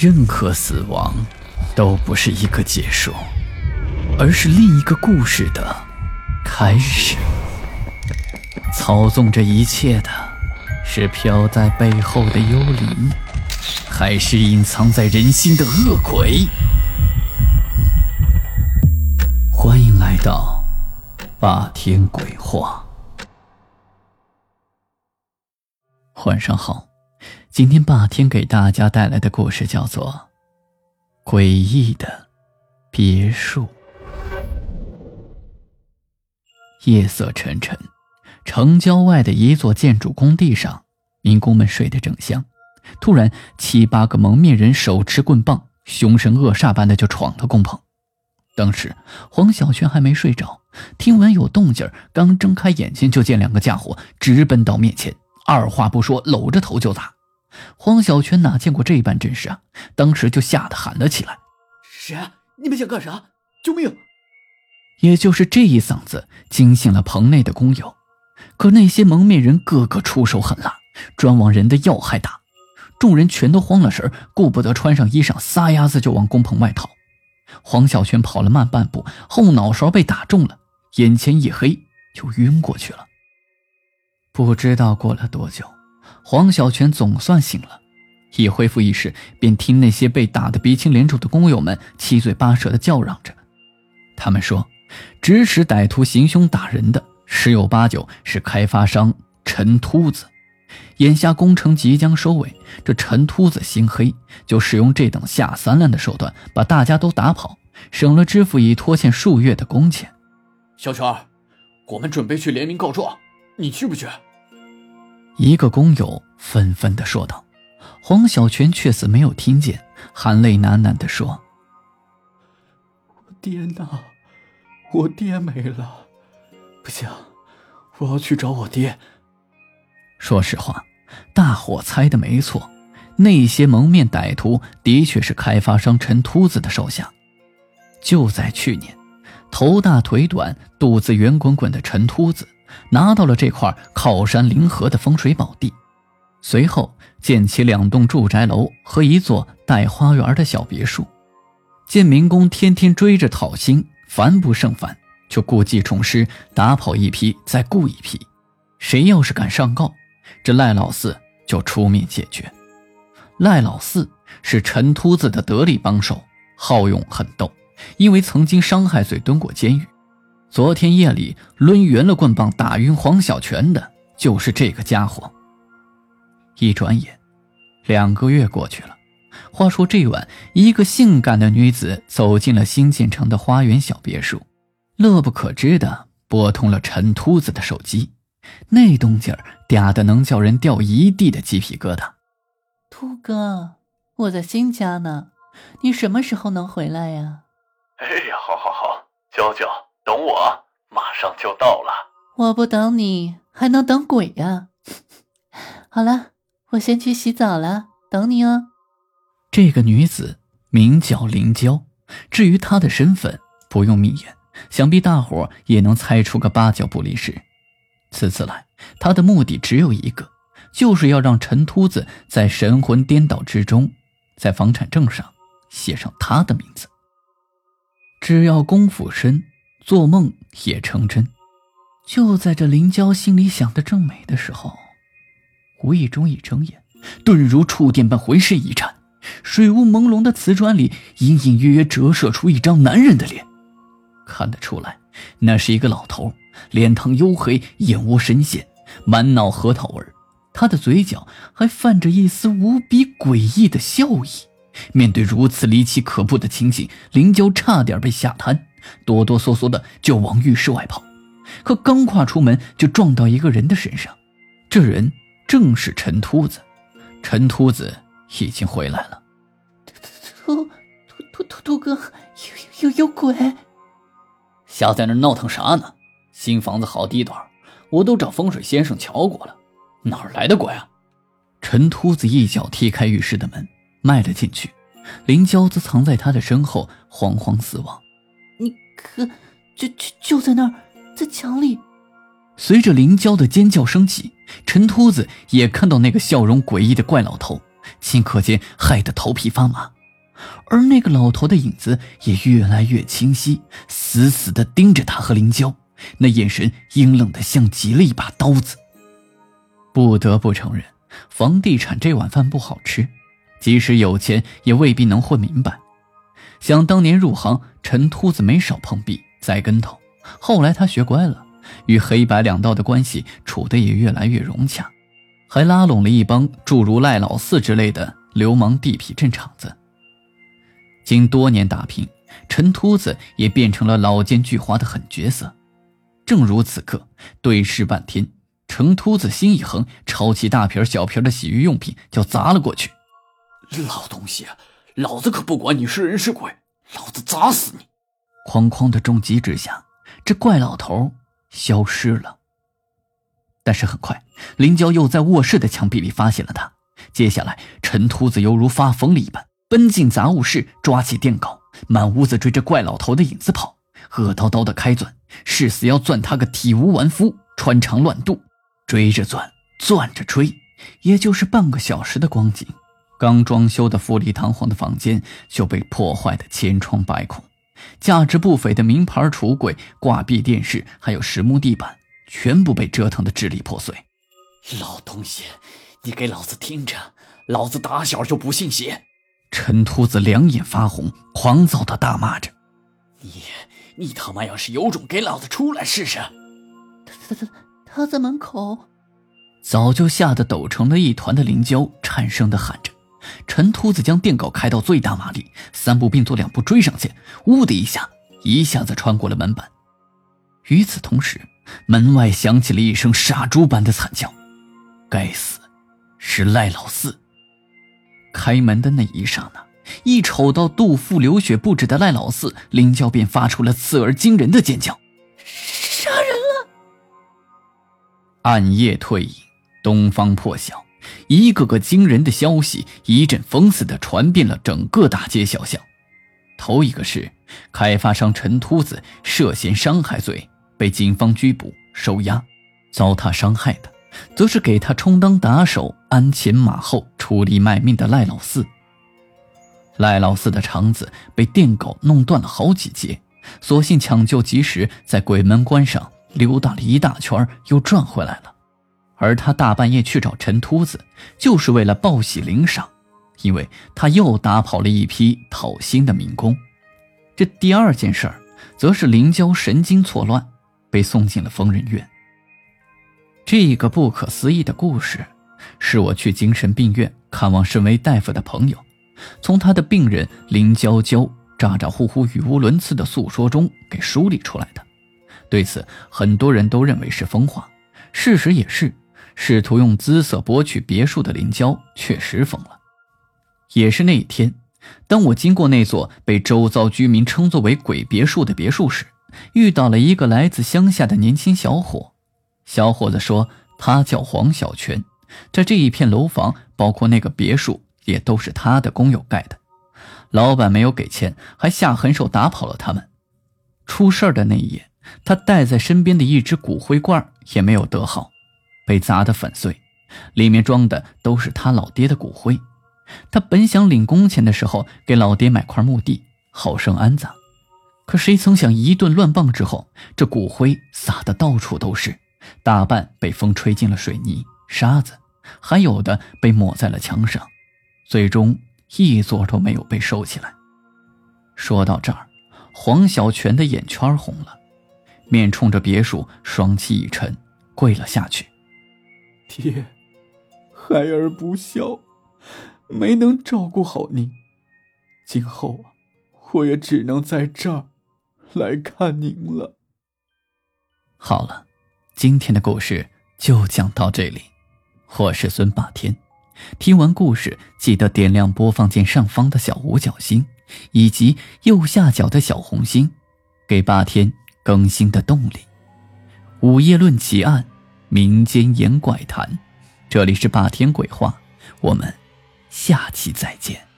任何死亡都不是一个结束，而是另一个故事的开始。操纵这一切的是飘在背后的幽灵，还是隐藏在人心的恶鬼？欢迎来到霸天鬼话。晚上好。今天霸天给大家带来的故事叫做《诡异的别墅》。夜色沉沉，城郊外的一座建筑工地上，民工们睡得正香。突然，七八个蒙面人手持棍棒，凶神恶煞般的就闯了工棚。当时黄小泉还没睡着，听闻有动静，刚睁开眼睛，就见两个家伙直奔到面前，二话不说，搂着头就打。黄小泉哪见过这般阵势啊！当时就吓得喊了起来：“谁？你们想干啥？救命！”也就是这一嗓子惊醒了棚内的工友。可那些蒙面人个个出手狠辣，专往人的要害打。众人全都慌了神，顾不得穿上衣裳，撒丫子就往工棚外逃。黄小泉跑了慢半步，后脑勺被打中了，眼前一黑，就晕过去了。不知道过了多久。黄小泉总算醒了，一恢复意识，便听那些被打得鼻青脸肿的工友们七嘴八舌的叫嚷着。他们说，指使歹徒行凶打人的十有八九是开发商陈秃子。眼下工程即将收尾，这陈秃子心黑，就使用这等下三滥的手段，把大家都打跑，省了支付已拖欠数月的工钱。小泉，我们准备去联名告状，你去不去？一个工友愤愤地说道：“黄小泉却似没有听见，含泪喃喃地说：‘我爹呢？我爹没了，不行，我要去找我爹。’说实话，大伙猜的没错，那些蒙面歹徒的确是开发商陈秃子的手下。就在去年，头大腿短、肚子圆滚滚的陈秃子。”拿到了这块靠山临河的风水宝地，随后建起两栋住宅楼和一座带花园的小别墅。见民工天天追着讨薪，烦不胜烦，就故技重施，打跑一批，再雇一批。谁要是敢上告，这赖老四就出面解决。赖老四是陈秃子的得力帮手，好勇狠斗，因为曾经伤害罪蹲过监狱。昨天夜里抡圆了棍棒打晕黄小泉的，就是这个家伙。一转眼，两个月过去了。话说这晚，一个性感的女子走进了新建成的花园小别墅，乐不可支的拨通了陈秃子的手机。那动静儿嗲的能叫人掉一地的鸡皮疙瘩。秃哥，我在新家呢，你什么时候能回来呀？哎呀，好好好，娇娇。等我，马上就到了。我不等你，还能等鬼呀？好了，我先去洗澡了，等你哦。这个女子名叫林娇，至于她的身份，不用明言，想必大伙也能猜出个八九不离十。此次来，她的目的只有一个，就是要让陈秃子在神魂颠倒之中，在房产证上写上她的名字。只要功夫深。做梦也成真。就在这林娇心里想的正美的时候，无意中一睁眼，顿如触电般浑身一颤，水雾朦胧的瓷砖里隐隐约约折射出一张男人的脸。看得出来，那是一个老头，脸膛黝黑，眼窝深陷，满脑核桃味他的嘴角还泛着一丝无比诡异的笑意。面对如此离奇可怖的情景，林娇差点被吓瘫。哆哆嗦嗦的就往浴室外跑，可刚跨出门就撞到一个人的身上。这人正是陈秃子。陈秃子已经回来了。秃秃秃秃秃哥，有有有鬼！瞎在那闹腾啥呢？新房子好地段，我都找风水先生瞧过了，哪来的鬼啊？陈秃子一脚踢开浴室的门，迈了进去。林娇则藏在他的身后，惶惶四望。可，就就就在那儿，在墙里。随着林娇的尖叫声起，陈秃子也看到那个笑容诡异的怪老头，顷刻间害得头皮发麻。而那个老头的影子也越来越清晰，死死地盯着他和林娇，那眼神阴冷的像极了一把刀子。不得不承认，房地产这碗饭不好吃，即使有钱也未必能混明白。想当年入行，陈秃子没少碰壁栽跟头，后来他学乖了，与黑白两道的关系处得也越来越融洽，还拉拢了一帮诸如赖老四之类的流氓地痞镇场子。经多年打拼，陈秃子也变成了老奸巨猾的狠角色。正如此刻，对视半天，陈秃子心一横，抄起大瓶小瓶的洗浴用品就砸了过去。老东西，老子可不管你是人是鬼，老子砸死你！哐哐的重击之下，这怪老头消失了。但是很快，林娇又在卧室的墙壁里发现了他。接下来，陈秃子犹如发疯了一般。奔进杂物室，抓起电镐，满屋子追着怪老头的影子跑，恶叨叨的开钻，誓死要钻他个体无完肤、穿肠乱肚。追着钻，钻着追，也就是半个小时的光景，刚装修的富丽堂皇的房间就被破坏的千疮百孔，价值不菲的名牌橱柜、挂壁电视，还有实木地板，全部被折腾的支离破碎。老东西，你给老子听着，老子打小就不信邪。陈秃子两眼发红，狂躁的大骂着：“你，你他妈要是有种，给老子出来试试！”他他他他在门口。早就吓得抖成了一团的林娇颤声的喊着。陈秃子将电镐开到最大马力，三步并作两步追上去，呜的一下，一下子穿过了门板。与此同时，门外响起了一声杀猪般的惨叫。该死，是赖老四。开门的那一刹那，一瞅到肚腹流血不止的赖老四，林娇便发出了刺耳惊人的尖叫：“杀人了！”暗夜退隐，东方破晓，一个个惊人的消息一阵风似的传遍了整个大街小巷。头一个是开发商陈秃子涉嫌伤害罪被警方拘捕收押，遭他伤害的。则是给他充当打手、鞍前马后、出力卖命的赖老四。赖老四的肠子被电狗弄断了好几节，所幸抢救及时，在鬼门关上溜达了一大圈，又转回来了。而他大半夜去找陈秃子，就是为了报喜领赏，因为他又打跑了一批讨薪的民工。这第二件事儿，则是林娇神经错乱，被送进了疯人院。这个不可思议的故事，是我去精神病院看望身为大夫的朋友，从他的病人林娇娇咋咋呼呼、语无伦次的诉说中给梳理出来的。对此，很多人都认为是疯话，事实也是，试图用姿色博取别墅的林娇确实疯了。也是那一天，当我经过那座被周遭居民称作为“鬼别墅”的别墅时，遇到了一个来自乡下的年轻小伙。小伙子说：“他叫黄小泉，在这一片楼房，包括那个别墅，也都是他的工友盖的。老板没有给钱，还下狠手打跑了他们。出事的那一夜，他带在身边的一只骨灰罐也没有得好，被砸得粉碎，里面装的都是他老爹的骨灰。他本想领工钱的时候给老爹买块墓地，好生安葬，可谁曾想一顿乱棒之后，这骨灰撒的到处都是。”大半被风吹进了水泥沙子，还有的被抹在了墙上，最终一座都没有被收起来。说到这儿，黄小泉的眼圈红了，面冲着别墅，双膝一沉，跪了下去：“爹，孩儿不孝，没能照顾好您，今后啊，我也只能在这儿来看您了。”好了。今天的故事就讲到这里，我是孙霸天。听完故事，记得点亮播放键上方的小五角星，以及右下角的小红心，给霸天更新的动力。午夜论奇案，民间言怪谈，这里是霸天鬼话，我们下期再见。